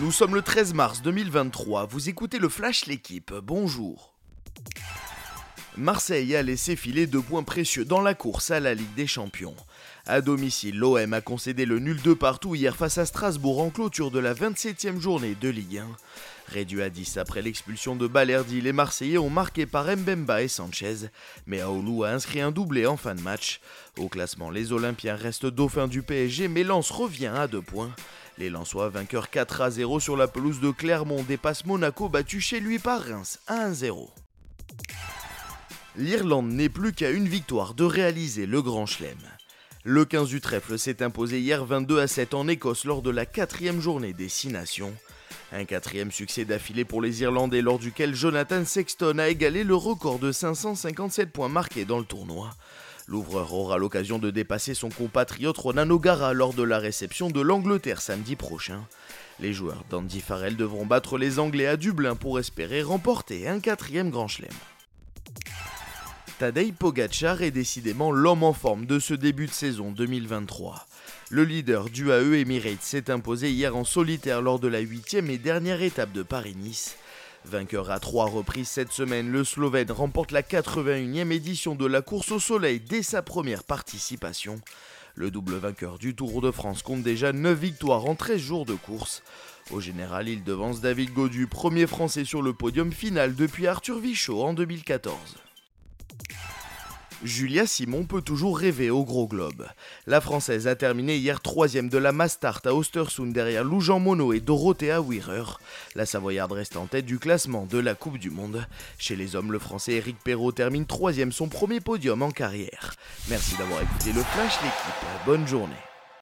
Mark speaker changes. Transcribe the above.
Speaker 1: Nous sommes le 13 mars 2023, vous écoutez le Flash L'équipe, bonjour. Marseille a laissé filer deux points précieux dans la course à la Ligue des Champions. À domicile, l'OM a concédé le nul de partout hier face à Strasbourg en clôture de la 27e journée de Ligue 1. Réduit à 10 après l'expulsion de Balerdi, les Marseillais ont marqué par Mbemba et Sanchez, mais Aoulou a inscrit un doublé en fin de match. Au classement, les Olympiens restent dauphins du PSG, mais Lens revient à deux points. Les Lensois, vainqueurs 4 à 0 sur la pelouse de Clermont, dépassent Monaco battu chez lui par Reims 1 à 0. L'Irlande n'est plus qu'à une victoire de réaliser le Grand Chelem. Le 15 du trèfle s'est imposé hier 22 à 7 en Écosse lors de la quatrième journée des Six Nations. Un quatrième succès d'affilée pour les Irlandais lors duquel Jonathan Sexton a égalé le record de 557 points marqués dans le tournoi. L'ouvreur aura l'occasion de dépasser son compatriote Ronan O'Gara lors de la réception de l'Angleterre samedi prochain. Les joueurs d'Andy Farrell devront battre les Anglais à Dublin pour espérer remporter un quatrième Grand Chelem. Tadej Pogacar est décidément l'homme en forme de ce début de saison 2023. Le leader du AE Emirates s'est imposé hier en solitaire lors de la huitième et dernière étape de Paris-Nice. Vainqueur à trois reprises cette semaine, le Slovène remporte la 81e édition de la course au soleil dès sa première participation. Le double vainqueur du Tour de France compte déjà 9 victoires en 13 jours de course. Au général, il devance David Godu, premier français sur le podium final depuis Arthur Vichot en 2014. Julia Simon peut toujours rêver au gros globe. La Française a terminé hier troisième de la Mastart à Ostersund derrière Lou Jean Monod et Dorothea Wierer. La Savoyarde reste en tête du classement de la Coupe du Monde. Chez les hommes, le Français Eric Perrault termine troisième son premier podium en carrière. Merci d'avoir écouté le Flash l'équipe. Bonne journée.